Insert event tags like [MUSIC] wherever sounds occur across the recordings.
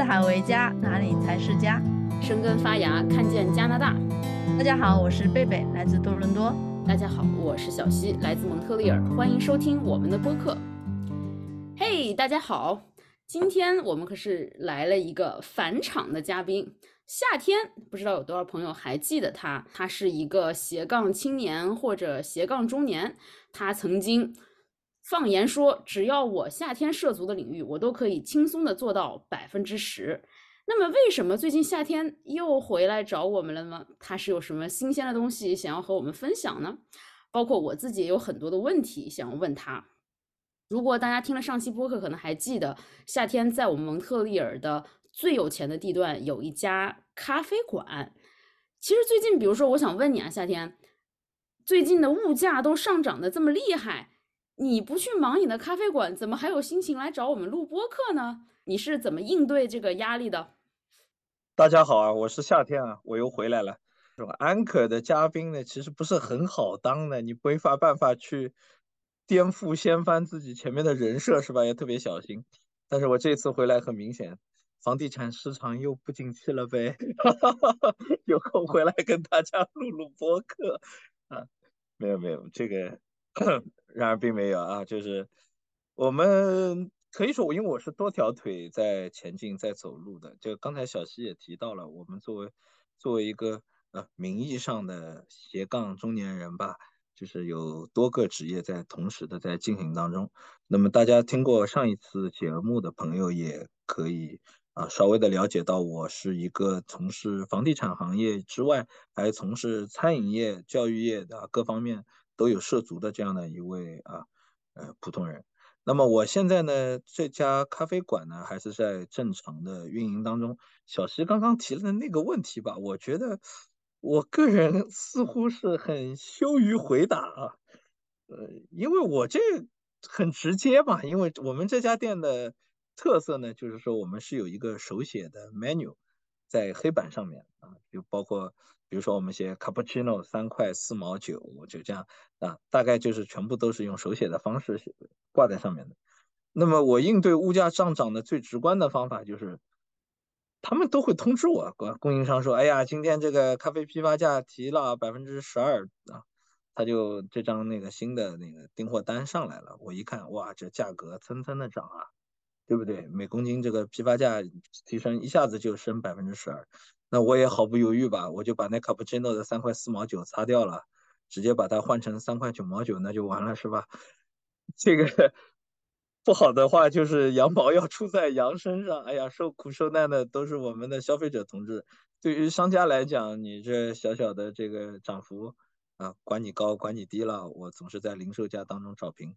四海为家，哪里才是家？生根发芽，看见加拿大。大家好，我是贝贝，来自多伦多。大家好，我是小溪，来自蒙特利尔。欢迎收听我们的播客。嘿，大家好，今天我们可是来了一个返场的嘉宾。夏天，不知道有多少朋友还记得他？他是一个斜杠青年或者斜杠中年。他曾经放言说，只要我夏天涉足的领域，我都可以轻松的做到百分之十。那么，为什么最近夏天又回来找我们了呢？他是有什么新鲜的东西想要和我们分享呢？包括我自己也有很多的问题想要问他。如果大家听了上期播客，可能还记得夏天在我们蒙特利尔的。最有钱的地段有一家咖啡馆。其实最近，比如说，我想问你啊，夏天，最近的物价都上涨的这么厉害，你不去忙你的咖啡馆，怎么还有心情来找我们录播客呢？你是怎么应对这个压力的？大家好啊，我是夏天啊，我又回来了。是吧？安可的嘉宾呢，其实不是很好当的，你没法办法去颠覆、掀翻自己前面的人设，是吧？也特别小心。但是我这次回来，很明显。房地产市场又不景气了呗，[LAUGHS] 有空回来跟大家录录播客啊，没有没有，这个然而并没有啊，就是我们可以说，因为我是多条腿在前进，在走路的。就刚才小西也提到了，我们作为作为一个呃名义上的斜杠中年人吧，就是有多个职业在同时的在进行当中。那么大家听过上一次节目的朋友也可以。啊，稍微的了解到，我是一个从事房地产行业之外，还从事餐饮业、教育业的各方面都有涉足的这样的一位啊，呃，普通人。那么我现在呢，这家咖啡馆呢，还是在正常的运营当中。小西刚刚提的那个问题吧，我觉得我个人似乎是很羞于回答啊，呃，因为我这很直接嘛，因为我们这家店的。特色呢，就是说我们是有一个手写的 menu 在黑板上面啊，就包括比如说我们写 cappuccino 三块四毛九，就这样啊，大概就是全部都是用手写的方式写挂在上面的。那么我应对物价上涨的最直观的方法就是，他们都会通知我，供应商说，哎呀，今天这个咖啡批发价提了百分之十二啊，他就这张那个新的那个订货单上来了，我一看，哇，这价格蹭蹭的涨啊。对不对？每公斤这个批发价提升一下子就升百分之十二，那我也毫不犹豫吧，我就把那卡布奇诺的三块四毛九擦掉了，直接把它换成三块九毛九，那就完了，是吧？[LAUGHS] 这个不好的话就是羊毛要出在羊身上，哎呀，受苦受难的都是我们的消费者同志。对于商家来讲，你这小小的这个涨幅啊，管你高管你低了，我总是在零售价当中找平。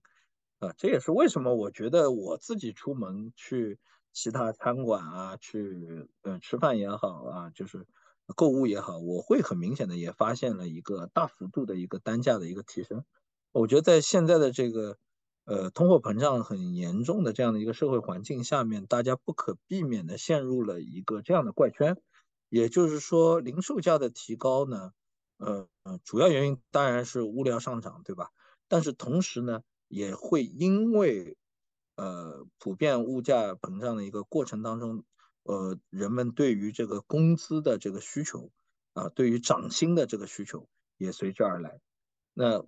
啊，这也是为什么我觉得我自己出门去其他餐馆啊，去呃吃饭也好啊，就是购物也好，我会很明显的也发现了一个大幅度的一个单价的一个提升。我觉得在现在的这个呃通货膨胀很严重的这样的一个社会环境下面，大家不可避免的陷入了一个这样的怪圈，也就是说零售价的提高呢，呃呃，主要原因当然是物料上涨，对吧？但是同时呢。也会因为，呃，普遍物价膨胀的一个过程当中，呃，人们对于这个工资的这个需求，啊，对于涨薪的这个需求也随之而来。那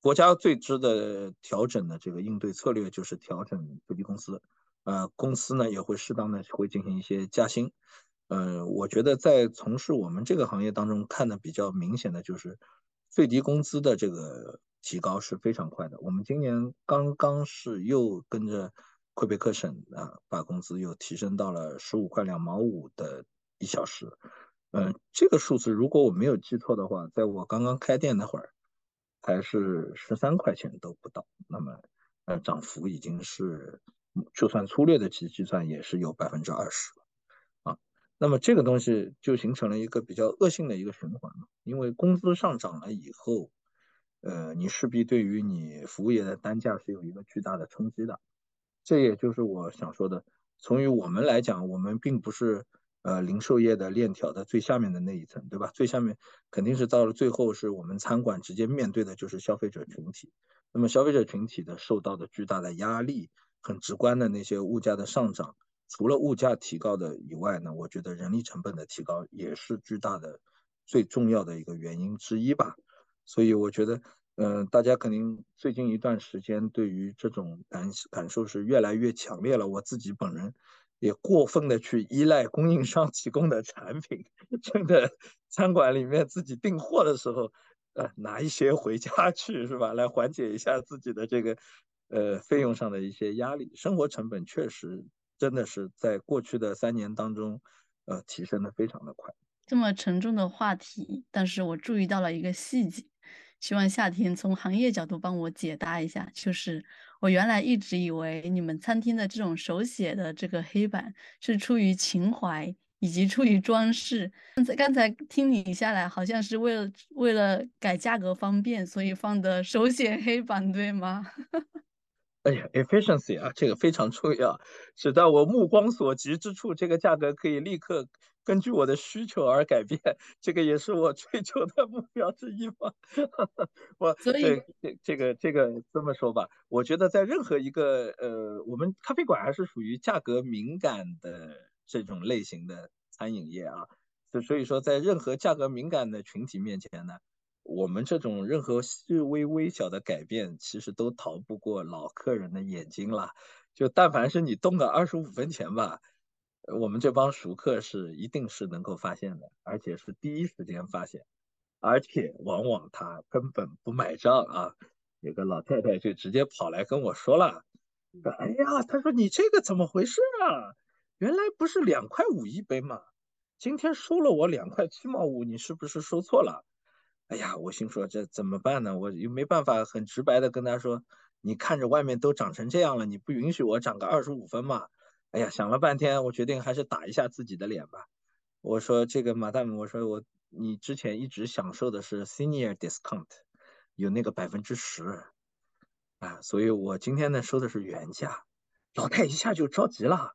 国家最值得调整的这个应对策略就是调整最低工资，呃，公司呢也会适当的会进行一些加薪。呃，我觉得在从事我们这个行业当中看的比较明显的就是最低工资的这个。提高是非常快的。我们今年刚刚是又跟着魁北克省啊，把工资又提升到了十五块两毛五的一小时。嗯，这个数字如果我没有记错的话，在我刚刚开店那会儿，还是十三块钱都不到。那么，呃，涨幅已经是就算粗略的去计算，也是有百分之二十了啊。那么这个东西就形成了一个比较恶性的一个循环嘛，因为工资上涨了以后。呃，你势必对于你服务业的单价是有一个巨大的冲击的，这也就是我想说的。从于我们来讲，我们并不是呃零售业的链条的最下面的那一层，对吧？最下面肯定是到了最后，是我们餐馆直接面对的就是消费者群体。那么消费者群体的受到的巨大的压力，很直观的那些物价的上涨，除了物价提高的以外呢，我觉得人力成本的提高也是巨大的、最重要的一个原因之一吧。所以我觉得，嗯，大家肯定最近一段时间对于这种感感受是越来越强烈了。我自己本人也过分的去依赖供应商提供的产品，真的餐馆里面自己订货的时候，呃，拿一些回家去是吧，来缓解一下自己的这个呃费用上的一些压力。生活成本确实。真的是在过去的三年当中，呃，提升的非常的快。这么沉重的话题，但是我注意到了一个细节，希望夏天从行业角度帮我解答一下。就是我原来一直以为你们餐厅的这种手写的这个黑板是出于情怀以及出于装饰。刚才刚才听你下来，好像是为了为了改价格方便，所以放的手写黑板，对吗？哎呀，efficiency 啊，这个非常重要，使到我目光所及之处，这个价格可以立刻根据我的需求而改变，这个也是我追求的目标之一嘛。[LAUGHS] 我所以这这个这个这么说吧，我觉得在任何一个呃，我们咖啡馆还是属于价格敏感的这种类型的餐饮业啊，就所以说在任何价格敏感的群体面前呢。我们这种任何细微微小的改变，其实都逃不过老客人的眼睛了。就但凡是你动个二十五分钱吧，我们这帮熟客是一定是能够发现的，而且是第一时间发现，而且往往他根本不买账啊。有个老太太就直接跑来跟我说了：“哎呀，她说你这个怎么回事啊？原来不是两块五一杯吗？今天收了我两块七毛五，你是不是收错了？”哎呀，我心说这怎么办呢？我又没办法很直白的跟他说，你看着外面都涨成这样了，你不允许我涨个二十五分嘛？哎呀，想了半天，我决定还是打一下自己的脸吧。我说这个马大姆，我说我你之前一直享受的是 senior discount，有那个百分之十啊，所以我今天呢收的是原价。老太一下就着急了，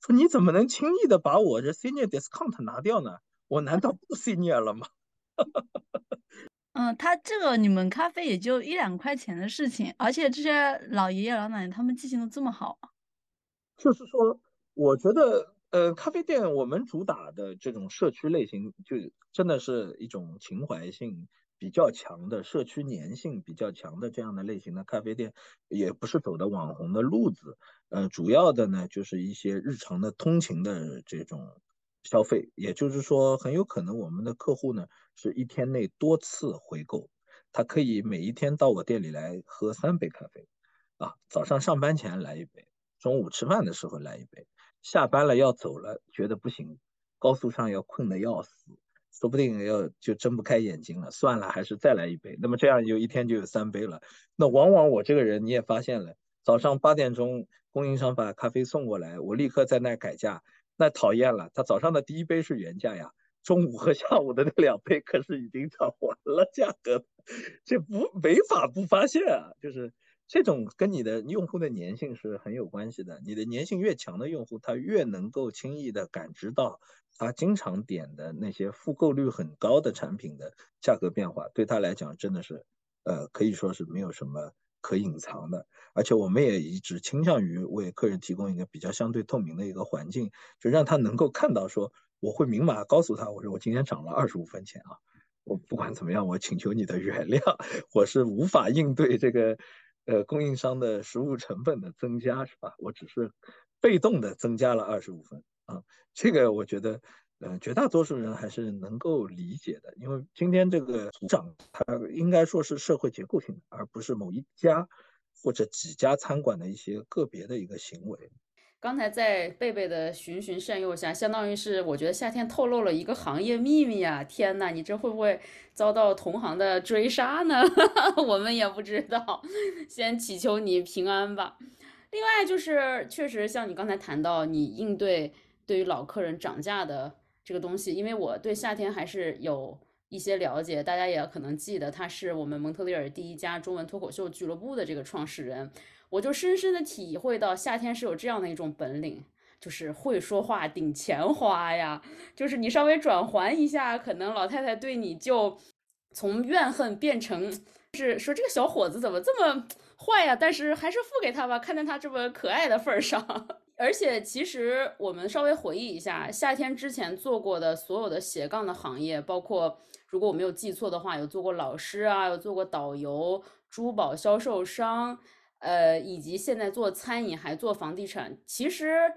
说你怎么能轻易的把我这 senior discount 拿掉呢？我难道不 senior 了吗？[LAUGHS] 嗯，他这个你们咖啡也就一两块钱的事情，而且这些老爷爷老奶奶他们记性都这么好。就是说，我觉得，呃，咖啡店我们主打的这种社区类型，就真的是一种情怀性比较强的、社区粘性比较强的这样的类型的咖啡店，也不是走的网红的路子。呃，主要的呢，就是一些日常的通勤的这种。消费，也就是说，很有可能我们的客户呢是一天内多次回购，他可以每一天到我店里来喝三杯咖啡，啊，早上上班前来一杯，中午吃饭的时候来一杯，下班了要走了觉得不行，高速上要困得要死，说不定要就睁不开眼睛了，算了，还是再来一杯。那么这样就一天就有三杯了。那往往我这个人你也发现了，早上八点钟供应商把咖啡送过来，我立刻在那改价。那讨厌了，他早上的第一杯是原价呀，中午和下午的那两杯可是已经涨完了价格，这不没法不发现啊，就是这种跟你的用户的粘性是很有关系的，你的粘性越强的用户，他越能够轻易的感知到他经常点的那些复购率很高的产品的价格变化，对他来讲真的是，呃，可以说是没有什么。可隐藏的，而且我们也一直倾向于为客人提供一个比较相对透明的一个环境，就让他能够看到，说我会明码告诉他，我说我今天涨了二十五分钱啊，我不管怎么样，我请求你的原谅，我是无法应对这个呃供应商的食物成本的增加，是吧？我只是被动的增加了二十五分啊，这个我觉得。嗯，绝大多数人还是能够理解的，因为今天这个组长，他应该说是社会结构性的，而不是某一家或者几家餐馆的一些个别的一个行为。刚才在贝贝的循循善诱下，相当于是我觉得夏天透露了一个行业秘密啊！天呐，你这会不会遭到同行的追杀呢？[LAUGHS] 我们也不知道，先祈求你平安吧。另外就是，确实像你刚才谈到，你应对对于老客人涨价的。这个东西，因为我对夏天还是有一些了解，大家也可能记得，他是我们蒙特利尔第一家中文脱口秀俱乐部的这个创始人，我就深深的体会到夏天是有这样的一种本领，就是会说话顶钱花呀，就是你稍微转还一下，可能老太太对你就从怨恨变成，是说这个小伙子怎么这么坏呀？但是还是付给他吧，看在他这么可爱的份儿上。[LAUGHS] 而且其实我们稍微回忆一下，夏天之前做过的所有的斜杠的行业，包括如果我没有记错的话，有做过老师啊，有做过导游、珠宝销售商，呃，以及现在做餐饮，还做房地产。其实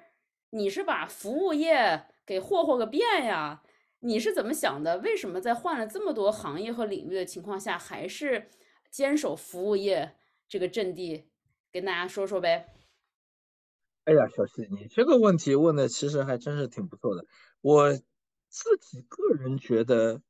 你是把服务业给霍霍个遍呀？你是怎么想的？为什么在换了这么多行业和领域的情况下，还是坚守服务业这个阵地？跟大家说说呗。哎呀，小西，你这个问题问的其实还真是挺不错的。我自己个人觉得，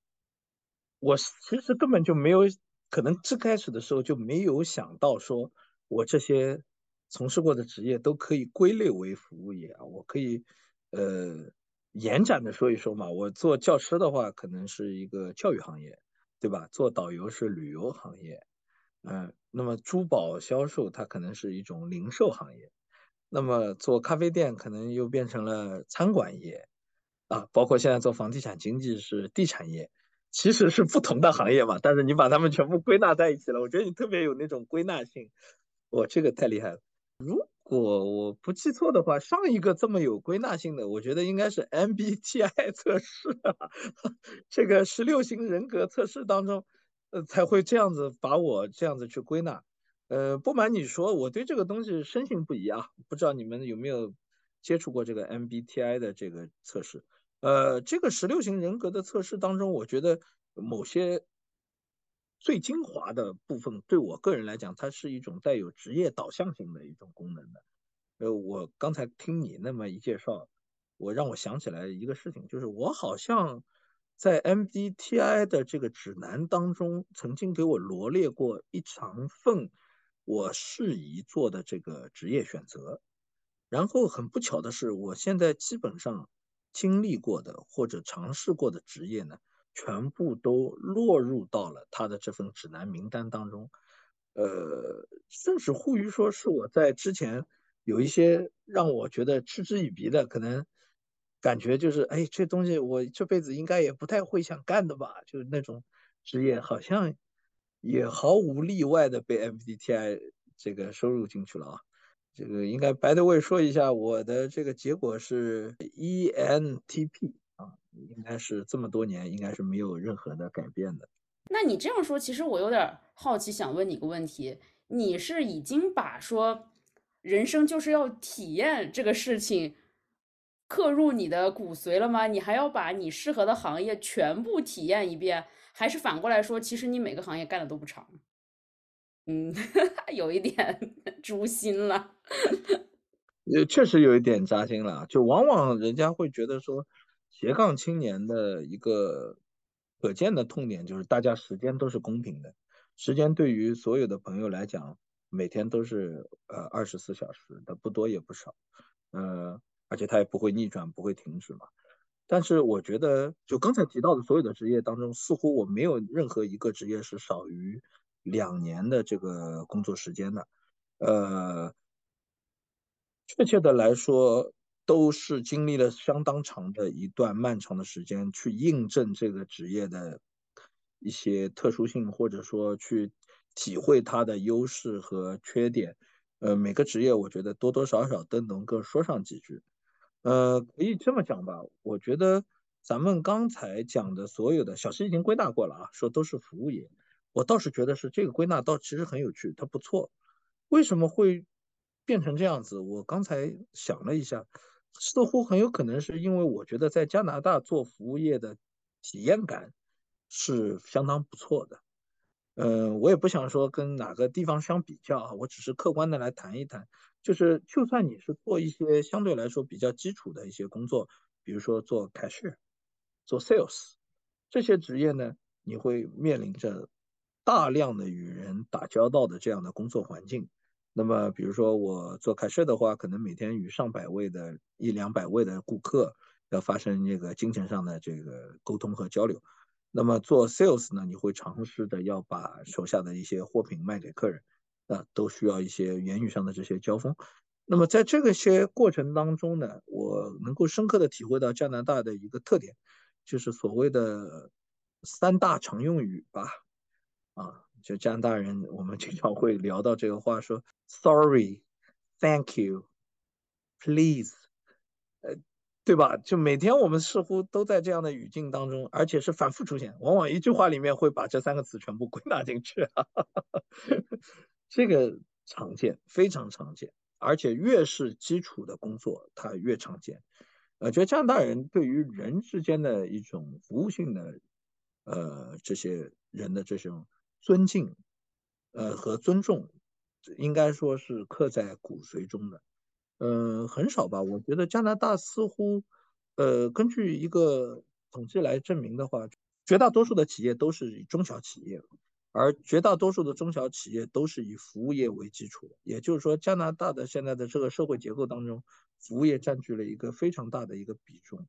我其实根本就没有，可能最开始的时候就没有想到说，我这些从事过的职业都可以归类为服务业啊。我可以呃延展的说一说嘛。我做教师的话，可能是一个教育行业，对吧？做导游是旅游行业，嗯，那么珠宝销售它可能是一种零售行业。那么做咖啡店可能又变成了餐馆业，啊，包括现在做房地产经纪是地产业，其实是不同的行业嘛。但是你把它们全部归纳在一起了，我觉得你特别有那种归纳性，我，这个太厉害了。如果我不记错的话，上一个这么有归纳性的，我觉得应该是 MBTI 测试啊，[LAUGHS] 这个十六型人格测试当中，呃，才会这样子把我这样子去归纳。呃，不瞒你说，我对这个东西深信不疑啊。不知道你们有没有接触过这个 MBTI 的这个测试？呃，这个十六型人格的测试当中，我觉得某些最精华的部分，对我个人来讲，它是一种带有职业导向性的一种功能的。呃，我刚才听你那么一介绍，我让我想起来一个事情，就是我好像在 MBTI 的这个指南当中，曾经给我罗列过一长份。我适宜做的这个职业选择，然后很不巧的是，我现在基本上经历过的或者尝试过的职业呢，全部都落入到了他的这份指南名单当中。呃，甚至乎于说是我在之前有一些让我觉得嗤之以鼻的，可能感觉就是，哎，这东西我这辈子应该也不太会想干的吧，就是那种职业，好像。也毫无例外的被 MBTI 这个收入进去了啊，这个应该白的位说一下，我的这个结果是 ENTP，应该是这么多年应该是没有任何的改变的。那你这样说，其实我有点好奇，想问你个问题：你是已经把说人生就是要体验这个事情刻入你的骨髓了吗？你还要把你适合的行业全部体验一遍？还是反过来说，其实你每个行业干的都不长，嗯，[LAUGHS] 有一点 [LAUGHS] 诛心了，也确实有一点扎心了。就往往人家会觉得说，斜杠青年的一个可见的痛点就是，大家时间都是公平的，时间对于所有的朋友来讲，每天都是呃二十四小时的，不多也不少，呃，而且它也不会逆转，不会停止嘛。但是我觉得，就刚才提到的所有的职业当中，似乎我没有任何一个职业是少于两年的这个工作时间的。呃，确切的来说，都是经历了相当长的一段漫长的时间去印证这个职业的一些特殊性，或者说去体会它的优势和缺点。呃，每个职业我觉得多多少少都能够说上几句。呃，可以这么讲吧，我觉得咱们刚才讲的所有的小溪已经归纳过了啊，说都是服务业。我倒是觉得是这个归纳倒其实很有趣，它不错。为什么会变成这样子？我刚才想了一下，似乎很有可能是因为我觉得在加拿大做服务业的体验感是相当不错的。嗯，我也不想说跟哪个地方相比较啊，我只是客观的来谈一谈。就是，就算你是做一些相对来说比较基础的一些工作，比如说做 cashier、做 sales 这些职业呢，你会面临着大量的与人打交道的这样的工作环境。那么，比如说我做 cashier 的话，可能每天与上百位的一两百位的顾客要发生这个精神上的这个沟通和交流。那么做 sales 呢，你会尝试的要把手下的一些货品卖给客人。啊，都需要一些言语上的这些交锋。那么在这个些过程当中呢，我能够深刻的体会到加拿大的一个特点，就是所谓的三大常用语吧。啊，就加拿大人，我们经常会聊到这个话，说 sorry，thank you please，呃，对吧？就每天我们似乎都在这样的语境当中，而且是反复出现，往往一句话里面会把这三个词全部归纳进去，[LAUGHS] 这个常见，非常常见，而且越是基础的工作，它越常见。呃，觉得加拿大人对于人之间的一种服务性的，呃，这些人的这种尊敬，呃和尊重，应该说是刻在骨髓中的。嗯，很少吧？我觉得加拿大似乎，呃，根据一个统计来证明的话，绝大多数的企业都是以中小企业，而绝大多数的中小企业都是以服务业为基础。也就是说，加拿大的现在的这个社会结构当中，服务业占据了一个非常大的一个比重。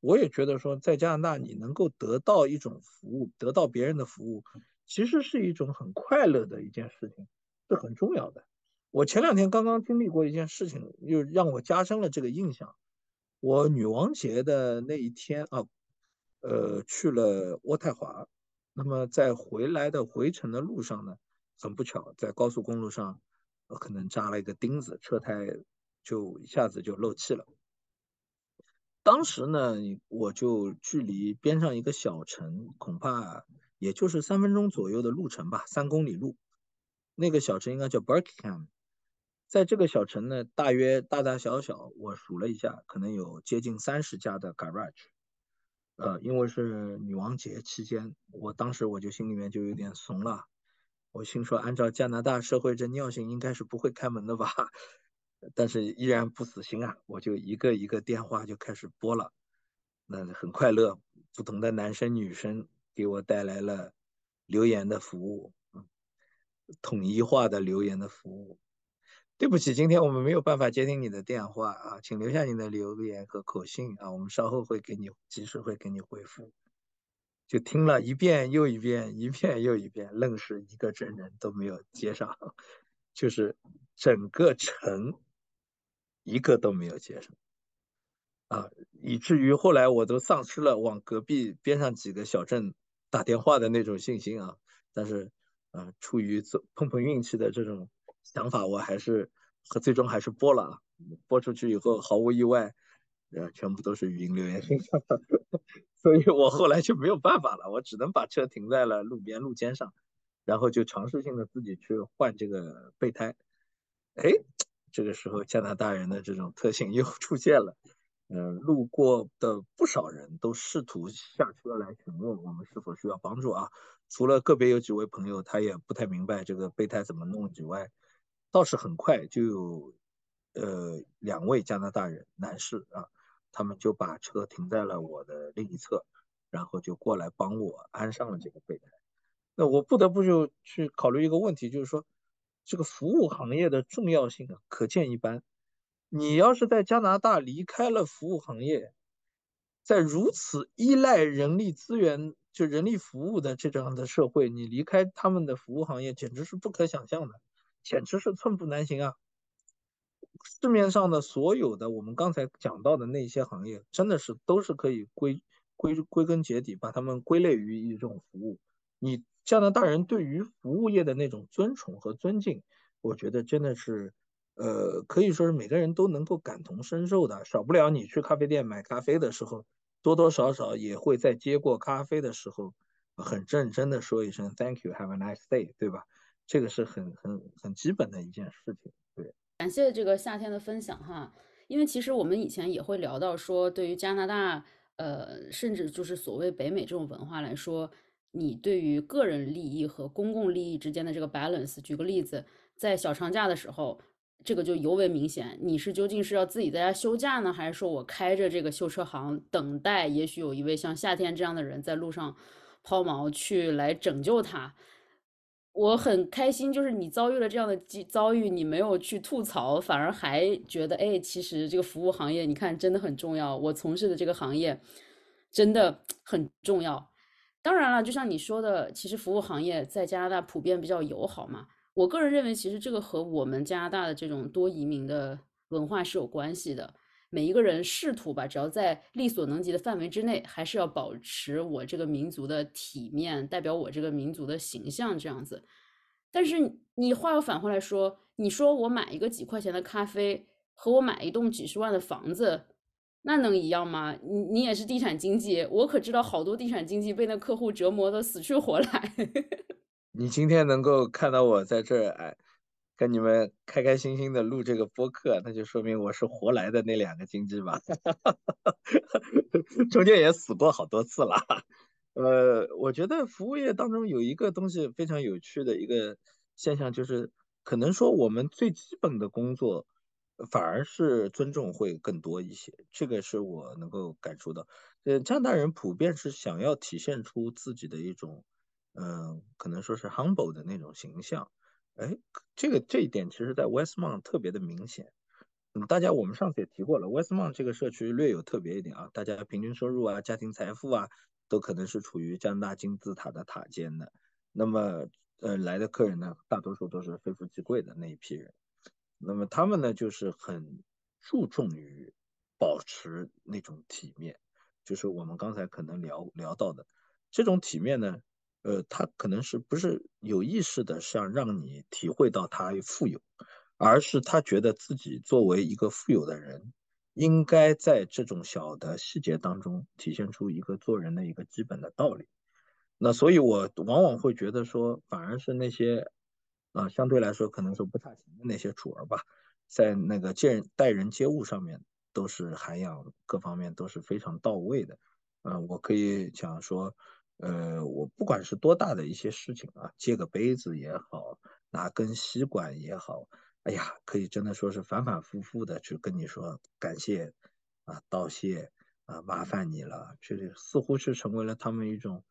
我也觉得说，在加拿大你能够得到一种服务，得到别人的服务，其实是一种很快乐的一件事情，是很重要的。我前两天刚刚经历过一件事情，又让我加深了这个印象。我女王节的那一天啊，呃，去了渥太华。那么在回来的回程的路上呢，很不巧，在高速公路上，可能扎了一个钉子，车胎就一下子就漏气了。当时呢，我就距离边上一个小城，恐怕也就是三分钟左右的路程吧，三公里路。那个小城应该叫 Burkham。在这个小城呢，大约大大小小，我数了一下，可能有接近三十家的 garage。呃，因为是女王节期间，我当时我就心里面就有点怂了。我心说，按照加拿大社会这尿性，应该是不会开门的吧？[LAUGHS] 但是依然不死心啊，我就一个一个电话就开始拨了。那很快乐，不同的男生女生给我带来了留言的服务，统一化的留言的服务。对不起，今天我们没有办法接听你的电话啊，请留下你的留言和口信啊，我们稍后会给你及时会给你回复。就听了一遍又一遍，一遍又一遍，愣是一个真人都没有接上，就是整个城一个都没有接上啊，以至于后来我都丧失了往隔壁边上几个小镇打电话的那种信心啊。但是啊，出于碰碰运气的这种。想法我还是和最终还是播了，播出去以后毫无意外，呃，全部都是语音留言，[LAUGHS] 所以我后来就没有办法了，我只能把车停在了路边路肩上，然后就尝试性的自己去换这个备胎。哎，这个时候加拿大人的这种特性又出现了，嗯，路过的不少人都试图下车来询问我们是否需要帮助啊，除了个别有几位朋友他也不太明白这个备胎怎么弄以外。倒是很快就有，呃，两位加拿大人男士啊，他们就把车停在了我的另一侧，然后就过来帮我安上了这个备胎。那我不得不就去考虑一个问题，就是说，这个服务行业的重要性啊，可见一斑。你要是在加拿大离开了服务行业，在如此依赖人力资源就人力服务的这样的社会，你离开他们的服务行业，简直是不可想象的。简直是寸步难行啊！市面上的所有的我们刚才讲到的那些行业，真的是都是可以归归归根结底把它们归类于一种服务。你加拿大人对于服务业的那种尊崇和尊敬，我觉得真的是，呃，可以说是每个人都能够感同身受的。少不了你去咖啡店买咖啡的时候，多多少少也会在接过咖啡的时候，很认真的说一声 “Thank you, have a nice day”，对吧？这个是很很很基本的一件事情，对。感谢这个夏天的分享哈，因为其实我们以前也会聊到说，对于加拿大，呃，甚至就是所谓北美这种文化来说，你对于个人利益和公共利益之间的这个 balance，举个例子，在小长假的时候，这个就尤为明显。你是究竟是要自己在家休假呢，还是说我开着这个修车行等待，也许有一位像夏天这样的人在路上抛锚去来拯救他？我很开心，就是你遭遇了这样的遭遇，你没有去吐槽，反而还觉得，哎，其实这个服务行业，你看真的很重要。我从事的这个行业真的 [TSK] 很重要。当然了，就像你说的，其实服务行业在加拿大普遍比较友好嘛。我个人认为，其实这个和我们加拿大的这种多移民的文化是有关系的。每一个人试图吧，只要在力所能及的范围之内，还是要保持我这个民族的体面，代表我这个民族的形象这样子。但是你话又反过来说，你说我买一个几块钱的咖啡，和我买一栋几十万的房子，那能一样吗？你你也是地产经济，我可知道好多地产经济被那客户折磨的死去活来。你今天能够看到我在这儿，哎，跟你们开开心心的录这个播客，那就说明我是活来的那两个经纪吧。[LAUGHS] 中间也死过好多次了。呃，我觉得服务业当中有一个东西非常有趣的一个现象，就是可能说我们最基本的工作，反而是尊重会更多一些。这个是我能够感受到。呃，加拿大人普遍是想要体现出自己的一种，嗯，可能说是 humble 的那种形象。哎，这个这一点其实在 Westmont 特别的明显。嗯，大家我们上次也提过了，Westmont 这个社区略有特别一点啊，大家平均收入啊、家庭财富啊。都可能是处于加拿大金字塔的塔尖的，那么呃来的客人呢，大多数都是非富即贵的那一批人，那么他们呢就是很注重于保持那种体面，就是我们刚才可能聊聊到的这种体面呢，呃，他可能是不是有意识的想让你体会到他富有，而是他觉得自己作为一个富有的人。应该在这种小的细节当中体现出一个做人的一个基本的道理。那所以，我往往会觉得说，反而是那些啊，相对来说可能说不差钱的那些主儿吧，在那个见待人接物上面都是涵养各方面都是非常到位的。嗯，我可以讲说，呃，我不管是多大的一些事情啊，接个杯子也好，拿根吸管也好。哎呀，可以真的说是反反复复的去跟你说感谢啊，道谢啊，麻烦你了，这似乎是成为了他们一种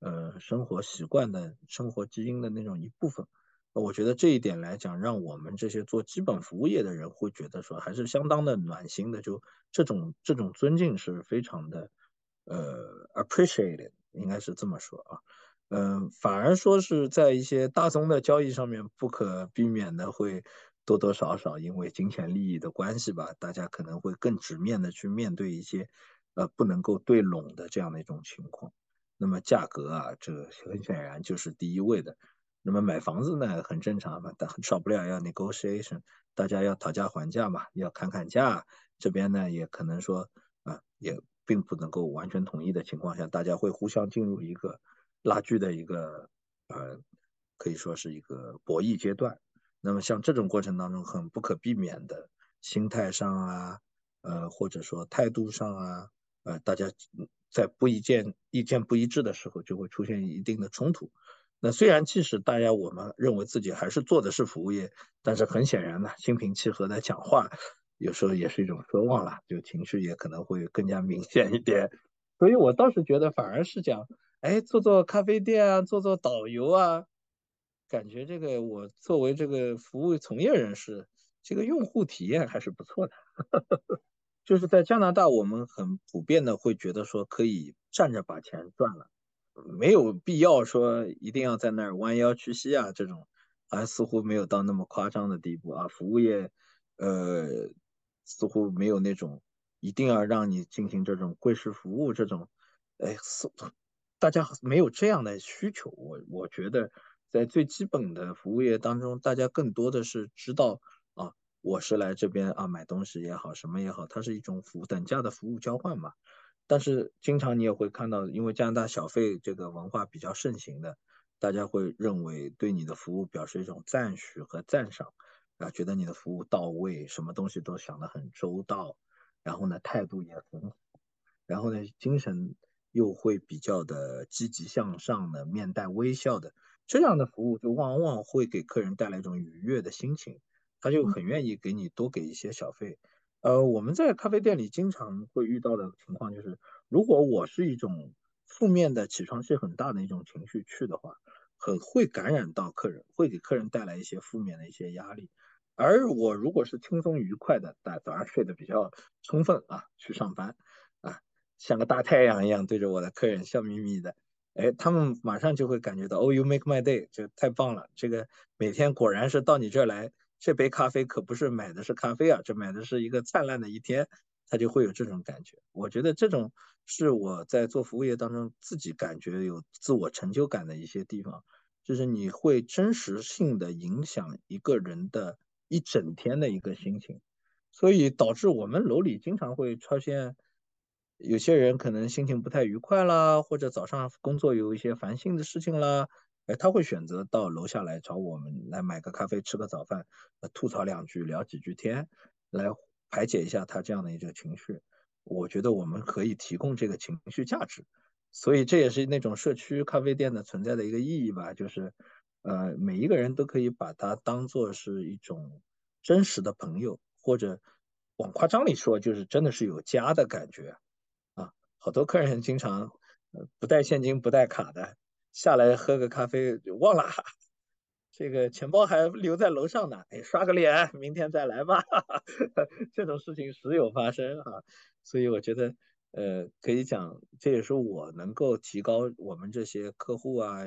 呃生活习惯的生活基因的那种一部分。我觉得这一点来讲，让我们这些做基本服务业的人会觉得说还是相当的暖心的。就这种这种尊敬是非常的呃 appreciated，应该是这么说啊。嗯，反而说是在一些大宗的交易上面不可避免的会。多多少少因为金钱利益的关系吧，大家可能会更直面的去面对一些，呃，不能够对拢的这样的一种情况。那么价格啊，这很显然就是第一位的。那么买房子呢，很正常嘛，但少不了要 negotiation，大家要讨价还价嘛，要砍砍价。这边呢，也可能说啊，也并不能够完全统一的情况下，大家会互相进入一个拉锯的一个，呃，可以说是一个博弈阶段。那么像这种过程当中，很不可避免的心态上啊，呃，或者说态度上啊，呃，大家在不一见意见不一致的时候，就会出现一定的冲突。那虽然即使大家我们认为自己还是做的是服务业，但是很显然呢，心平气和的讲话，有时候也是一种奢望了，就情绪也可能会更加明显一点。所以我倒是觉得，反而是讲，哎，做做咖啡店啊，做做导游啊。感觉这个我作为这个服务从业人士，这个用户体验还是不错的。[LAUGHS] 就是在加拿大，我们很普遍的会觉得说可以站着把钱赚了，没有必要说一定要在那儿弯腰屈膝啊这种，啊似乎没有到那么夸张的地步啊。服务业，呃，似乎没有那种一定要让你进行这种贵式服务这种，哎，是大家没有这样的需求。我我觉得。在最基本的服务业当中，大家更多的是知道啊，我是来这边啊买东西也好，什么也好，它是一种服务等价的服务交换嘛。但是经常你也会看到，因为加拿大小费这个文化比较盛行的，大家会认为对你的服务表示一种赞许和赞赏啊，觉得你的服务到位，什么东西都想得很周到，然后呢态度也很好，然后呢精神又会比较的积极向上的，面带微笑的。这样的服务就往往会给客人带来一种愉悦的心情，他就很愿意给你多给一些小费。呃，我们在咖啡店里经常会遇到的情况就是，如果我是一种负面的起床气很大的一种情绪去的话，很会感染到客人，会给客人带来一些负面的一些压力。而我如果是轻松愉快的，大早上睡得比较充分啊，去上班啊，像个大太阳一样对着我的客人笑眯眯的。哎，他们马上就会感觉到，哦，you make my day，就太棒了。这个每天果然是到你这儿来，这杯咖啡可不是买的是咖啡啊，这买的是一个灿烂的一天，他就会有这种感觉。我觉得这种是我在做服务业当中自己感觉有自我成就感的一些地方，就是你会真实性的影响一个人的一整天的一个心情。所以导致我们楼里经常会出现有些人可能心情不太愉快啦，或者早上工作有一些烦心的事情啦，哎，他会选择到楼下来找我们来买个咖啡，吃个早饭，吐槽两句，聊几句天，来排解一下他这样的一个情绪。我觉得我们可以提供这个情绪价值，所以这也是那种社区咖啡店的存在的一个意义吧，就是呃每一个人都可以把它当做是一种真实的朋友，或者往夸张里说，就是真的是有家的感觉啊。好多客人经常，不带现金不带卡的，下来喝个咖啡就忘了，[LAUGHS] 这个钱包还留在楼上呢，哎，刷个脸，明天再来吧，[LAUGHS] 这种事情时有发生啊，所以我觉得，呃，可以讲，这也是我能够提高我们这些客户啊，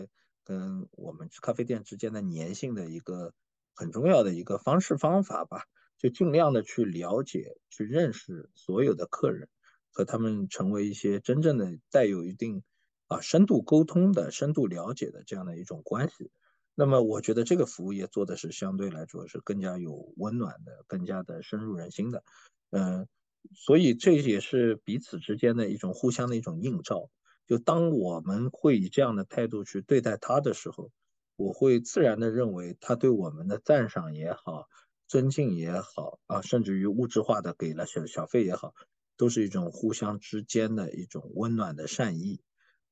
跟我们咖啡店之间的粘性的一个很重要的一个方式方法吧，就尽量的去了解、去认识所有的客人。和他们成为一些真正的带有一定啊深度沟通的、深度了解的这样的一种关系。那么，我觉得这个服务业做的是相对来说是更加有温暖的、更加的深入人心的。嗯，所以这也是彼此之间的一种互相的一种映照。就当我们会以这样的态度去对待他的时候，我会自然的认为他对我们的赞赏也好、尊敬也好啊，甚至于物质化的给了小小费也好。都是一种互相之间的一种温暖的善意，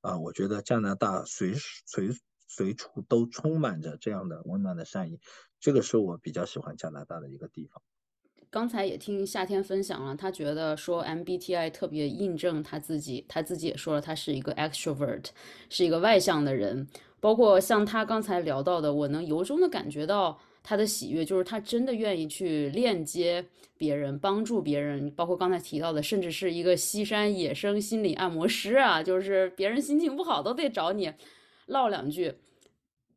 啊，我觉得加拿大随时随随处都充满着这样的温暖的善意，这个是我比较喜欢加拿大的一个地方。刚才也听夏天分享了，他觉得说 MBTI 特别印证他自己，他自己也说了，他是一个 extrovert，是一个外向的人，包括像他刚才聊到的，我能由衷的感觉到。他的喜悦就是他真的愿意去链接别人，帮助别人，包括刚才提到的，甚至是一个西山野生心理按摩师啊，就是别人心情不好都得找你唠两句。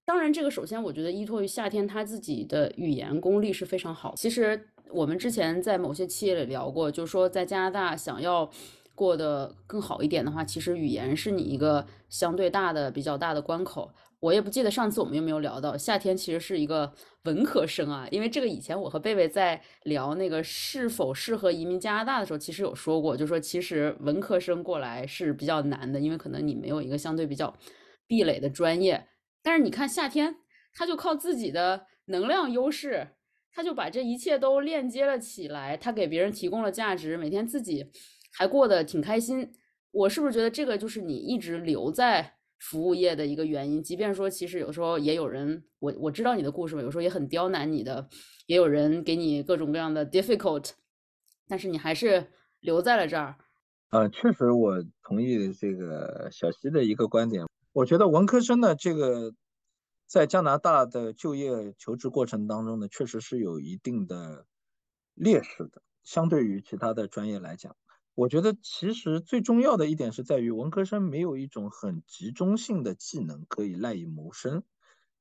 当然，这个首先我觉得依托于夏天他自己的语言功力是非常好。其实我们之前在某些企业里聊过，就是说在加拿大想要过得更好一点的话，其实语言是你一个相对大的、比较大的关口。我也不记得上次我们有没有聊到，夏天其实是一个文科生啊，因为这个以前我和贝贝在聊那个是否适合移民加拿大的时候，其实有说过，就说其实文科生过来是比较难的，因为可能你没有一个相对比较壁垒的专业。但是你看夏天，他就靠自己的能量优势，他就把这一切都链接了起来，他给别人提供了价值，每天自己还过得挺开心。我是不是觉得这个就是你一直留在？服务业的一个原因，即便说其实有时候也有人，我我知道你的故事嘛，有时候也很刁难你的，也有人给你各种各样的 difficult，但是你还是留在了这儿。呃，确实我同意这个小西的一个观点，我觉得文科生的，这个在加拿大的就业求职过程当中呢，确实是有一定的劣势的，相对于其他的专业来讲。我觉得其实最重要的一点是在于文科生没有一种很集中性的技能可以赖以谋生。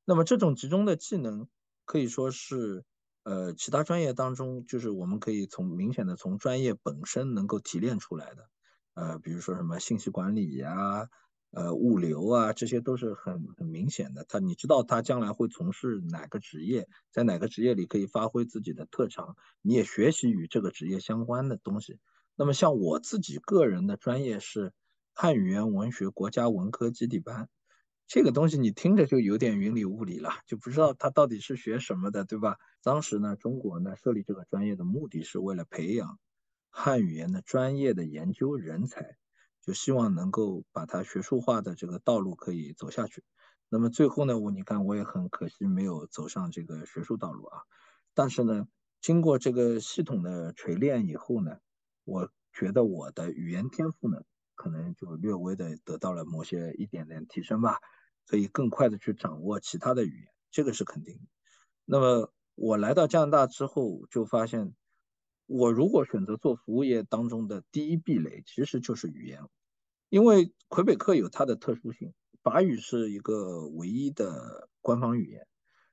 那么这种集中的技能可以说是，呃，其他专业当中就是我们可以从明显的从专业本身能够提炼出来的。呃，比如说什么信息管理呀，呃，物流啊，这些都是很很明显的。他你知道他将来会从事哪个职业，在哪个职业里可以发挥自己的特长，你也学习与这个职业相关的东西。那么像我自己个人的专业是汉语言文学国家文科基地班，这个东西你听着就有点云里雾里了，就不知道他到底是学什么的，对吧？当时呢，中国呢设立这个专业的目的是为了培养汉语言的专业的研究人才，就希望能够把它学术化的这个道路可以走下去。那么最后呢，我你看我也很可惜没有走上这个学术道路啊，但是呢，经过这个系统的锤炼以后呢。我觉得我的语言天赋呢，可能就略微的得到了某些一点点提升吧，可以更快的去掌握其他的语言，这个是肯定的。那么我来到加拿大之后，就发现，我如果选择做服务业当中的第一壁垒，其实就是语言，因为魁北克有它的特殊性，法语是一个唯一的官方语言，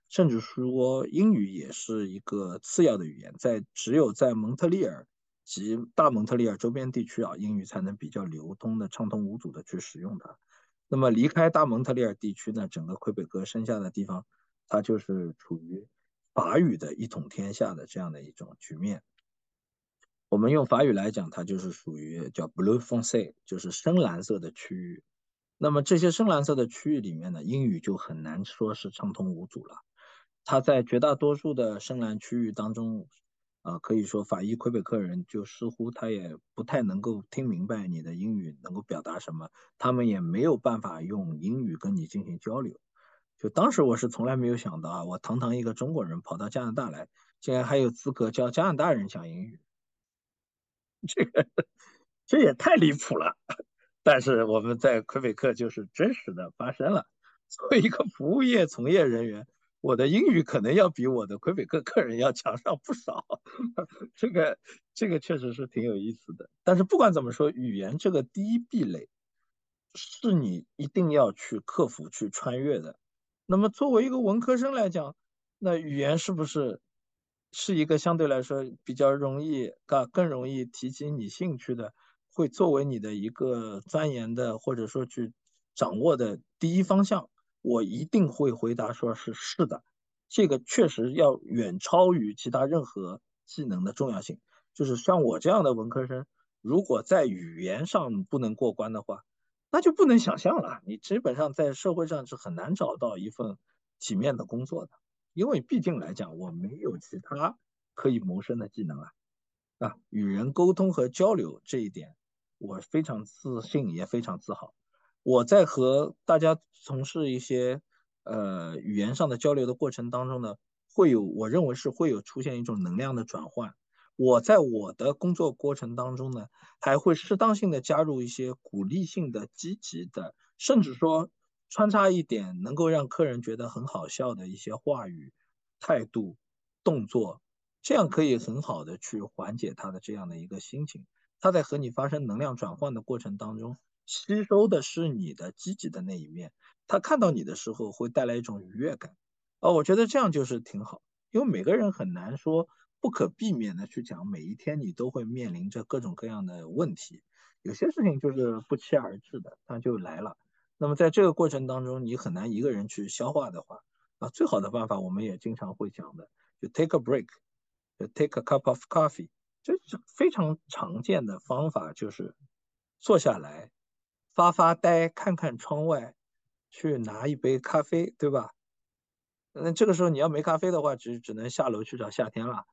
甚至说英语也是一个次要的语言，在只有在蒙特利尔。及大蒙特利尔周边地区啊，英语才能比较流通的、畅通无阻的去使用它。那么离开大蒙特利尔地区呢，整个魁北克剩下的地方，它就是处于法语的一统天下的这样的一种局面。我们用法语来讲，它就是属于叫 blue foncé，就是深蓝色的区域。那么这些深蓝色的区域里面呢，英语就很难说是畅通无阻了。它在绝大多数的深蓝区域当中，啊，可以说法裔魁北克人就似乎他也不太能够听明白你的英语能够表达什么，他们也没有办法用英语跟你进行交流。就当时我是从来没有想到啊，我堂堂一个中国人跑到加拿大来，竟然还有资格教加拿大人讲英语，这个这也太离谱了。但是我们在魁北克就是真实的发生了。作为一个服务业从业人员，我的英语可能要比我的魁北克客人要强上不少。[LAUGHS] 这个这个确实是挺有意思的。但是不管怎么说，语言这个第一壁垒是你一定要去克服、去穿越的。那么作为一个文科生来讲，那语言是不是是一个相对来说比较容易、啊更容易提起你兴趣的？会作为你的一个钻研的，或者说去掌握的第一方向，我一定会回答说是是的。这个确实要远超于其他任何技能的重要性。就是像我这样的文科生，如果在语言上不能过关的话，那就不能想象了。你基本上在社会上是很难找到一份体面的工作的，因为毕竟来讲，我没有其他可以谋生的技能啊。啊，与人沟通和交流这一点。我非常自信，也非常自豪。我在和大家从事一些呃语言上的交流的过程当中呢，会有我认为是会有出现一种能量的转换。我在我的工作过程当中呢，还会适当性的加入一些鼓励性的、积极的，甚至说穿插一点能够让客人觉得很好笑的一些话语、态度、动作，这样可以很好的去缓解他的这样的一个心情。他在和你发生能量转换的过程当中，吸收的是你的积极的那一面。他看到你的时候，会带来一种愉悦感。啊，我觉得这样就是挺好，因为每个人很难说不可避免的去讲，每一天你都会面临着各种各样的问题。有些事情就是不期而至的，它就来了。那么在这个过程当中，你很难一个人去消化的话，啊，最好的办法我们也经常会讲的，就 take a break，就 take a cup of coffee。这是非常常见的方法，就是坐下来发发呆，看看窗外，去拿一杯咖啡，对吧？那这个时候你要没咖啡的话，只只能下楼去找夏天了。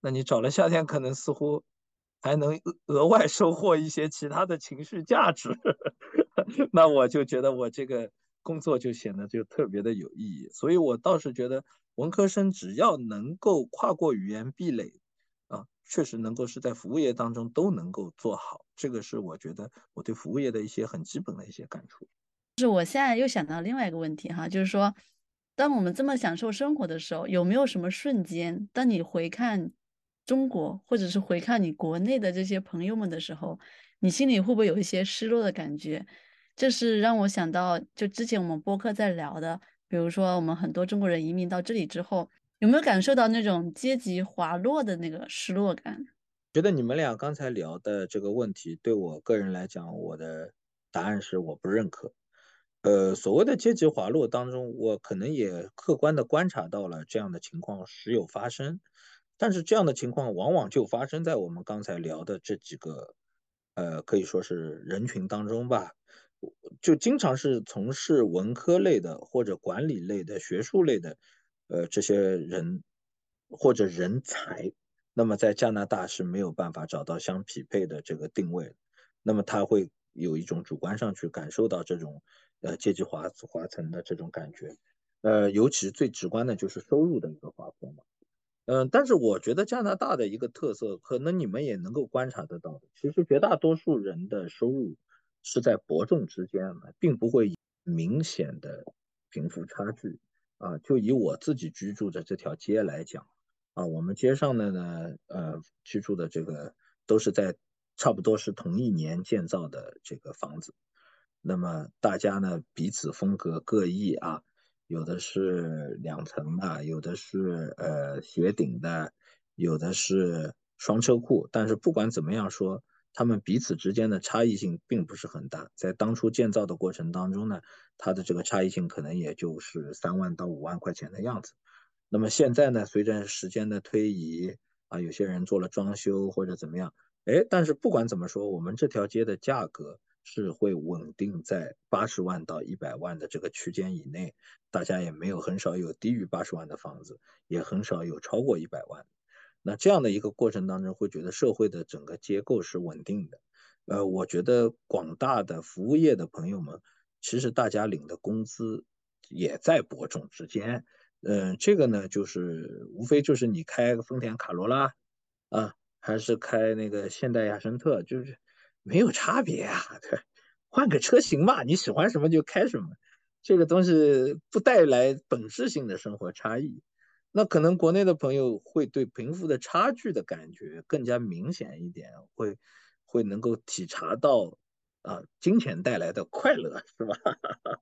那你找了夏天，可能似乎还能额外收获一些其他的情绪价值。[LAUGHS] 那我就觉得我这个工作就显得就特别的有意义。所以我倒是觉得文科生只要能够跨过语言壁垒。啊确实能够是在服务业当中都能够做好，这个是我觉得我对服务业的一些很基本的一些感触。是我现在又想到另外一个问题哈，就是说，当我们这么享受生活的时候，有没有什么瞬间，当你回看中国或者是回看你国内的这些朋友们的时候，你心里会不会有一些失落的感觉？这是让我想到，就之前我们播客在聊的，比如说我们很多中国人移民到这里之后。有没有感受到那种阶级滑落的那个失落感？觉得你们俩刚才聊的这个问题，对我个人来讲，我的答案是我不认可。呃，所谓的阶级滑落当中，我可能也客观的观察到了这样的情况时有发生，但是这样的情况往往就发生在我们刚才聊的这几个，呃，可以说是人群当中吧，就经常是从事文科类的或者管理类的学术类的。呃，这些人或者人才，那么在加拿大是没有办法找到相匹配的这个定位，那么他会有一种主观上去感受到这种呃阶级划划层的这种感觉，呃，尤其最直观的就是收入的一个划分嘛，嗯，但是我觉得加拿大的一个特色，可能你们也能够观察得到的，其实绝大多数人的收入是在伯仲之间的，并不会明显的贫富差距。啊，就以我自己居住的这条街来讲，啊，我们街上的呢，呃，居住的这个都是在差不多是同一年建造的这个房子，那么大家呢彼此风格各异啊，有的是两层的，有的是呃斜顶的，有的是双车库，但是不管怎么样说。他们彼此之间的差异性并不是很大，在当初建造的过程当中呢，它的这个差异性可能也就是三万到五万块钱的样子。那么现在呢，随着时间的推移，啊，有些人做了装修或者怎么样，哎，但是不管怎么说，我们这条街的价格是会稳定在八十万到一百万的这个区间以内，大家也没有很少有低于八十万的房子，也很少有超过一百万。那这样的一个过程当中，会觉得社会的整个结构是稳定的。呃，我觉得广大的服务业的朋友们，其实大家领的工资也在伯仲之间。嗯，这个呢，就是无非就是你开个丰田卡罗拉啊，还是开那个现代雅绅特，就是没有差别啊。对，换个车型嘛，你喜欢什么就开什么，这个东西不带来本质性的生活差异。那可能国内的朋友会对贫富的差距的感觉更加明显一点，会会能够体察到啊金钱带来的快乐，是吧？[LAUGHS]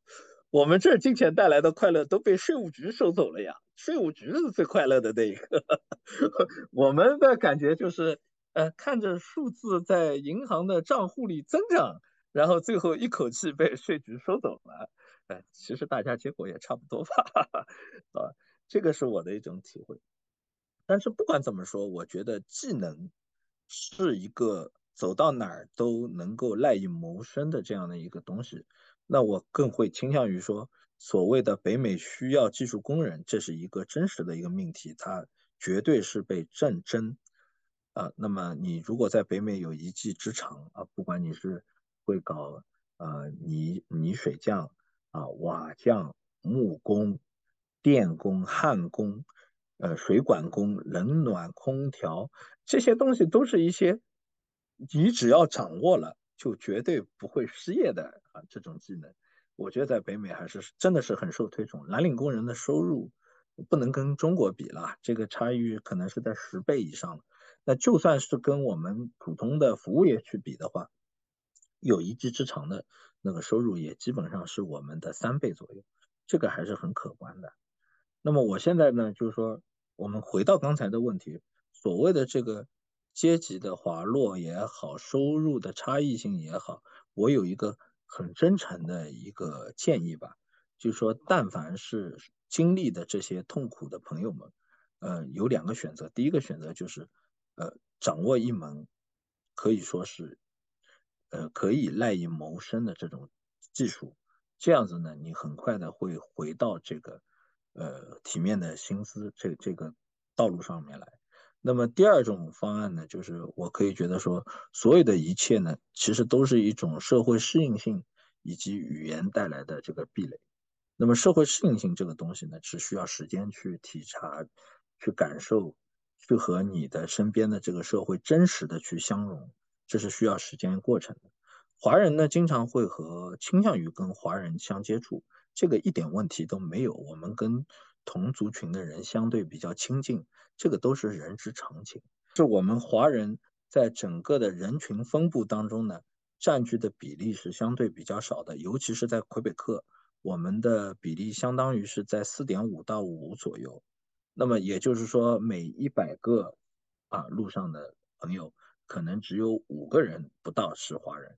我们这金钱带来的快乐都被税务局收走了呀，税务局是最快乐的那一个。[LAUGHS] 我们的感觉就是，呃，看着数字在银行的账户里增长，然后最后一口气被税局收走了。哎，其实大家结果也差不多吧，[LAUGHS] 啊。这个是我的一种体会，但是不管怎么说，我觉得技能是一个走到哪儿都能够赖以谋生的这样的一个东西。那我更会倾向于说，所谓的北美需要技术工人，这是一个真实的一个命题，它绝对是被战争啊。那么你如果在北美有一技之长啊，不管你是会搞呃泥泥水匠啊、瓦匠、木工。电工、焊工、呃水管工、冷暖空调这些东西都是一些你只要掌握了就绝对不会失业的啊这种技能，我觉得在北美还是真的是很受推崇。蓝领工人的收入不能跟中国比了，这个差异可能是在十倍以上。那就算是跟我们普通的服务业去比的话，有一技之长的那个收入也基本上是我们的三倍左右，这个还是很可观的。那么我现在呢，就是说，我们回到刚才的问题，所谓的这个阶级的滑落也好，收入的差异性也好，我有一个很真诚的一个建议吧，就是说，但凡是经历的这些痛苦的朋友们，呃，有两个选择，第一个选择就是，呃，掌握一门可以说是，呃，可以赖以谋生的这种技术，这样子呢，你很快的会回到这个。呃，体面的薪资这这个道路上面来。那么第二种方案呢，就是我可以觉得说，所有的一切呢，其实都是一种社会适应性以及语言带来的这个壁垒。那么社会适应性这个东西呢，是需要时间去体察、去感受、去和你的身边的这个社会真实的去相融，这是需要时间过程的。华人呢，经常会和倾向于跟华人相接触。这个一点问题都没有，我们跟同族群的人相对比较亲近，这个都是人之常情。是我们华人在整个的人群分布当中呢，占据的比例是相对比较少的，尤其是在魁北克，我们的比例相当于是在四点五到五左右。那么也就是说，每一百个啊路上的朋友，可能只有五个人不到是华人。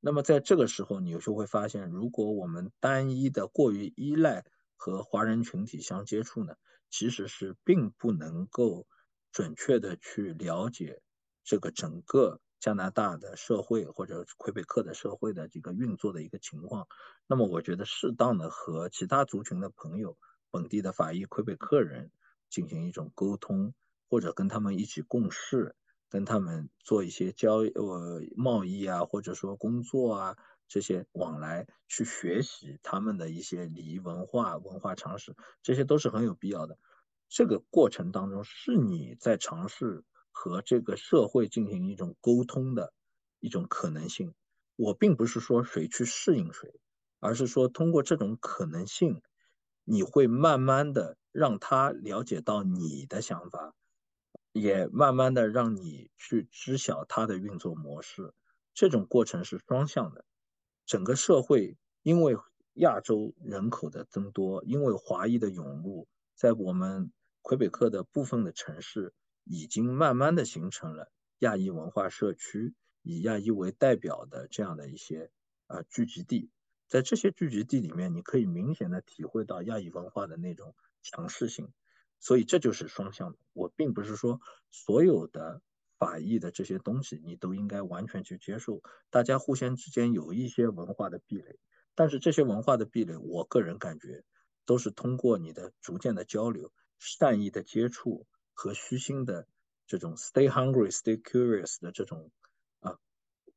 那么在这个时候，你有时候会发现，如果我们单一的过于依赖和华人群体相接触呢，其实是并不能够准确的去了解这个整个加拿大的社会或者魁北克的社会的这个运作的一个情况。那么我觉得适当的和其他族群的朋友、本地的法裔魁北克人进行一种沟通，或者跟他们一起共事。跟他们做一些交呃贸易啊，或者说工作啊这些往来，去学习他们的一些礼仪文化、文化常识，这些都是很有必要的。这个过程当中，是你在尝试和这个社会进行一种沟通的一种可能性。我并不是说谁去适应谁，而是说通过这种可能性，你会慢慢的让他了解到你的想法。也慢慢的让你去知晓它的运作模式，这种过程是双向的。整个社会因为亚洲人口的增多，因为华裔的涌入，在我们魁北克的部分的城市，已经慢慢的形成了亚裔文化社区，以亚裔为代表的这样的一些啊聚集地。在这些聚集地里面，你可以明显的体会到亚裔文化的那种强势性。所以这就是双向的。我并不是说所有的法医的这些东西你都应该完全去接受，大家互相之间有一些文化的壁垒，但是这些文化的壁垒，我个人感觉都是通过你的逐渐的交流、善意的接触和虚心的这种 stay hungry, stay curious 的这种啊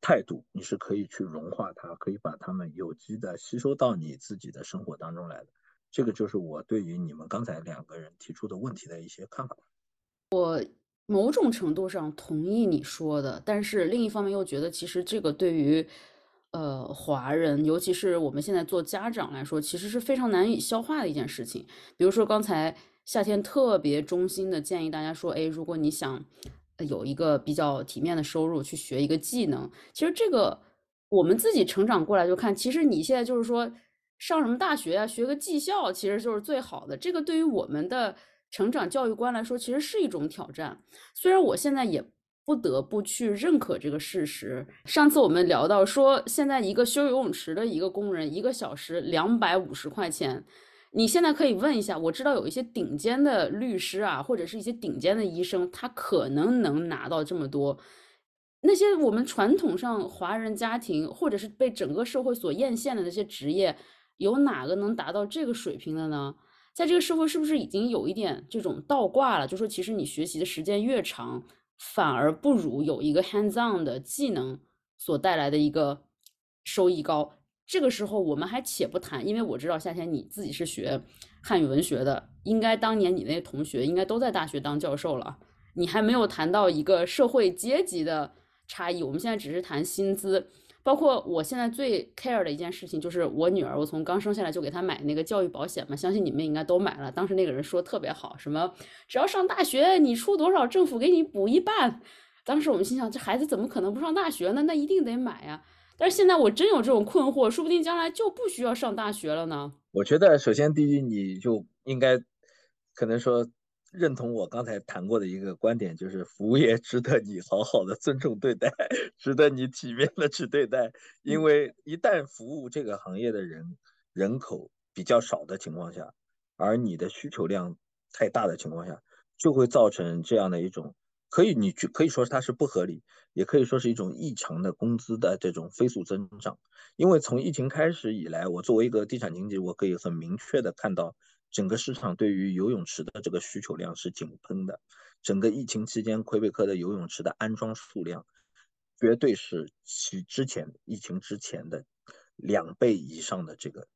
态度，你是可以去融化它，可以把它们有机的吸收到你自己的生活当中来的。这个就是我对于你们刚才两个人提出的问题的一些看法。我某种程度上同意你说的，但是另一方面又觉得，其实这个对于呃华人，尤其是我们现在做家长来说，其实是非常难以消化的一件事情。比如说刚才夏天特别衷心的建议大家说，哎，如果你想有一个比较体面的收入，去学一个技能，其实这个我们自己成长过来就看，其实你现在就是说。上什么大学啊？学个技校其实就是最好的。这个对于我们的成长教育观来说，其实是一种挑战。虽然我现在也不得不去认可这个事实。上次我们聊到说，现在一个修游泳池的一个工人，一个小时两百五十块钱。你现在可以问一下，我知道有一些顶尖的律师啊，或者是一些顶尖的医生，他可能能拿到这么多。那些我们传统上华人家庭，或者是被整个社会所艳羡的那些职业。有哪个能达到这个水平的呢？在这个社会，是不是已经有一点这种倒挂了？就说其实你学习的时间越长，反而不如有一个 hands on 的技能所带来的一个收益高。这个时候我们还且不谈，因为我知道夏天你自己是学汉语文学的，应该当年你那同学应该都在大学当教授了，你还没有谈到一个社会阶级的差异。我们现在只是谈薪资。包括我现在最 care 的一件事情，就是我女儿，我从刚生下来就给她买那个教育保险嘛，相信你们应该都买了。当时那个人说特别好，什么只要上大学，你出多少，政府给你补一半。当时我们心想，这孩子怎么可能不上大学呢？那一定得买呀。但是现在我真有这种困惑，说不定将来就不需要上大学了呢。我觉得首先第一，你就应该可能说。认同我刚才谈过的一个观点，就是 [LAUGHS] 服务业值得你好好的尊重对待，值得你体面的去对待。因为一旦服务这个行业的人人口比较少的情况下，而你的需求量太大的情况下，就会造成这样的一种可以你去可以说它是不合理，也可以说是一种异常的工资的这种飞速增长。因为从疫情开始以来，我作为一个地产经济，我可以很明确的看到。整个市场对于游泳池的这个需求量是井喷的，整个疫情期间，魁北克的游泳池的安装数量绝对是其之前疫情之前的两倍以上的这个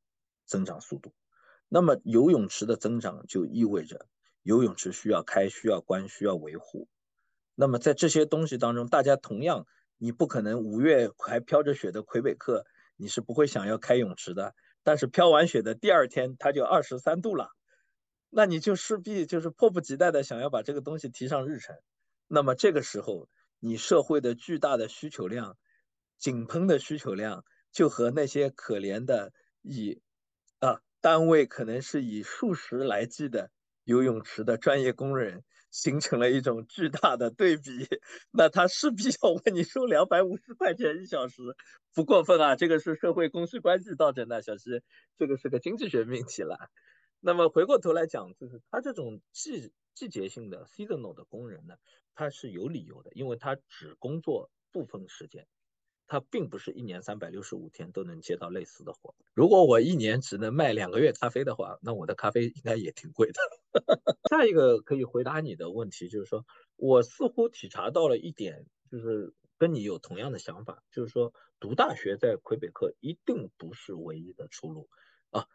增长速度。那么游泳池的增长就意味着游泳池需要开、需要关、需要维护。那么在这些东西当中，大家同样，你不可能五月还飘着雪的魁北克，你是不会想要开泳池的。但是飘完雪的第二天，它就二十三度了，那你就势必就是迫不及待的想要把这个东西提上日程。那么这个时候，你社会的巨大的需求量、井喷的需求量，就和那些可怜的以啊单位可能是以数十来计的游泳池的专业工人。形成了一种巨大的对比，那他势必要问你收两百五十块钱一小时，不过分啊！这个是社会供需关系造成的，小西，这个是个经济学命题了。那么回过头来讲，就是他这种季季节性的 seasonal 的工人呢，他是有理由的，因为他只工作部分时间。他并不是一年三百六十五天都能接到类似的活。如果我一年只能卖两个月咖啡的话，那我的咖啡应该也挺贵的。[LAUGHS] 下一个可以回答你的问题，就是说我似乎体察到了一点，就是跟你有同样的想法，就是说读大学在魁北克一定不是唯一的出路啊。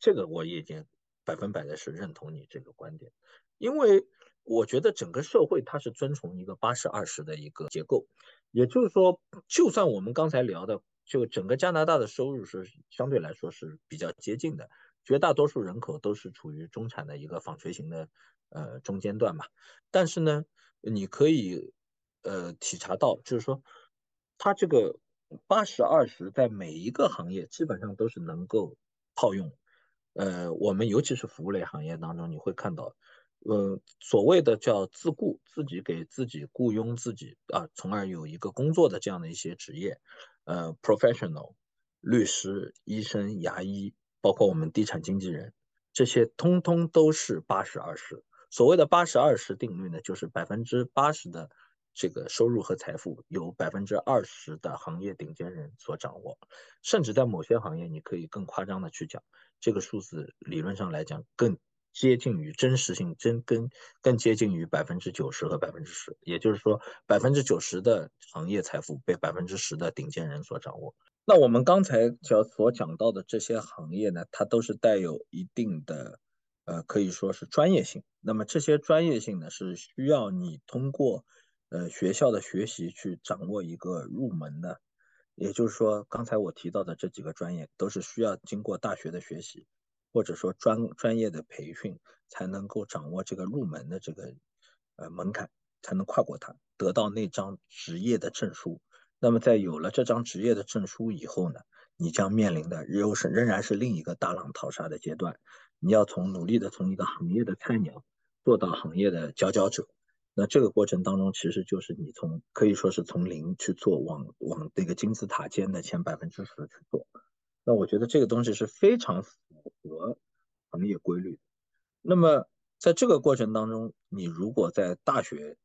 这个我已经百分百的是认同你这个观点，因为我觉得整个社会它是遵从一个八十二十的一个结构。也就是说，就算我们刚才聊的，就整个加拿大的收入是相对来说是比较接近的，绝大多数人口都是处于中产的一个纺锤型的呃中间段嘛。但是呢，你可以呃体察到，就是说，它这个八十二十在每一个行业基本上都是能够套用。呃，我们尤其是服务类行业当中，你会看到。呃，所谓的叫自雇，自己给自己雇佣自己啊，从而有一个工作的这样的一些职业，呃，professional，律师、医生、牙医，包括我们地产经纪人，这些通通都是八十二十，所谓的八十二十定律呢，就是百分之八十的这个收入和财富由百分之二十的行业顶尖人所掌握，甚至在某些行业，你可以更夸张的去讲，这个数字理论上来讲更接近于真实性，真跟更接近于百分之九十和百分之十，也就是说百分之九十的行业财富被百分之十的顶尖人所掌握。那我们刚才讲所讲到的这些行业呢，它都是带有一定的。呃，可以说是专业性。那么这些专业性呢，是需要你通过呃学校的学习去掌握一个入门的。也就是说，刚才我提到的这几个专业，都是需要经过大学的学习，或者说专专业的培训，才能够掌握这个入门的这个呃门槛，才能跨过它，得到那张职业的证书。那么在有了这张职业的证书以后呢，你将面临的又是仍然是另一个大浪淘沙的阶段。你要从努力的从一个行业的菜鸟做到行业的佼佼者，那这个过程当中，其实就是你从可以说是从零去做，往往那个金字塔尖的前百分之十去做。那我觉得这个东西是非常符合行业规律的。那么在这个过程当中，你如果在大学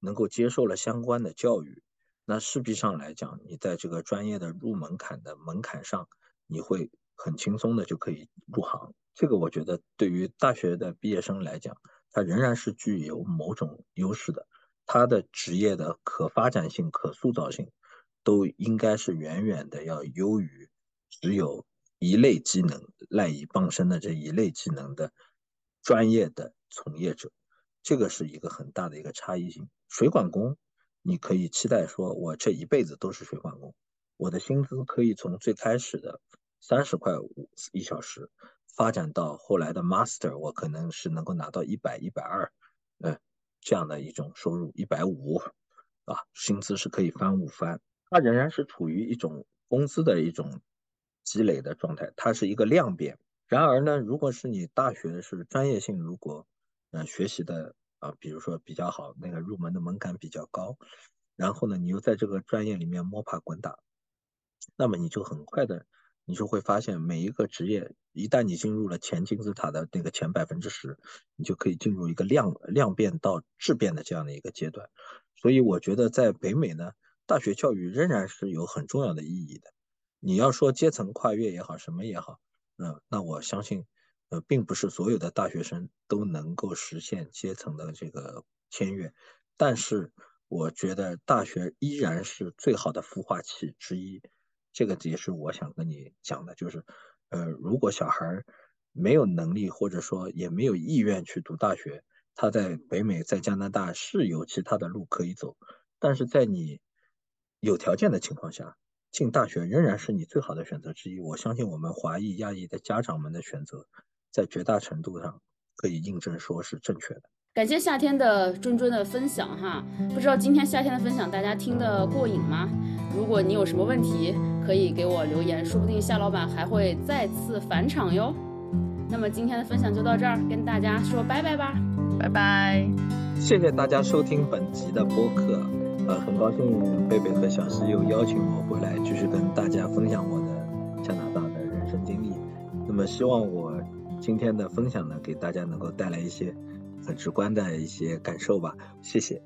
能够接受了相关的教育，那势必上来讲，你在这个专业的入门槛的门槛上，你会很轻松的就可以入行。这个我觉得对于大学的毕业生来讲，他仍然是具有某种优势的，他的职业的可发展性、可塑造性，都应该是远远的要优于只有一类技能赖以傍身的这一类技能的专业的从业者，这个是一个很大的一个差异性。水管工，你可以期待说，我这一辈子都是水管工，我的薪资可以从最开始的三十块五一小时。发展到后来的 master，我可能是能够拿到一百、一百二，嗯，这样的一种收入，一百五，啊，薪资是可以翻五番。它仍然是处于一种工资的一种积累的状态，它是一个量变。然而呢，如果是你大学是专业性，如果呃学习的啊，比如说比较好，那个入门的门槛比较高，然后呢，你又在这个专业里面摸爬滚打，那么你就很快的。你就会发现，每一个职业，一旦你进入了前金字塔的那个前百分之十，你就可以进入一个量量变到质变的这样的一个阶段。所以我觉得，在北美呢，大学教育仍然是有很重要的意义的。你要说阶层跨越也好，什么也好，嗯，那我相信，呃，并不是所有的大学生都能够实现阶层的这个签约，但是我觉得大学依然是最好的孵化器之一。这个也是我想跟你讲的，就是，呃，如果小孩没有能力或者说也没有意愿去读大学，他在北美、在加拿大是有其他的路可以走，但是在你有条件的情况下，进大学仍然是你最好的选择之一。我相信我们华裔、亚裔的家长们的选择，在绝大程度上可以印证说是正确的。感谢夏天的谆谆的分享哈，不知道今天夏天的分享大家听得过瘾吗？如果你有什么问题，可以给我留言，说不定夏老板还会再次返场哟。那么今天的分享就到这儿，跟大家说拜拜吧，拜拜。谢谢大家收听本集的播客，呃，很高兴贝贝和小西又邀请我回来，继续跟大家分享我的加拿大的人生经历。那么希望我今天的分享呢，给大家能够带来一些很直观的一些感受吧。谢谢。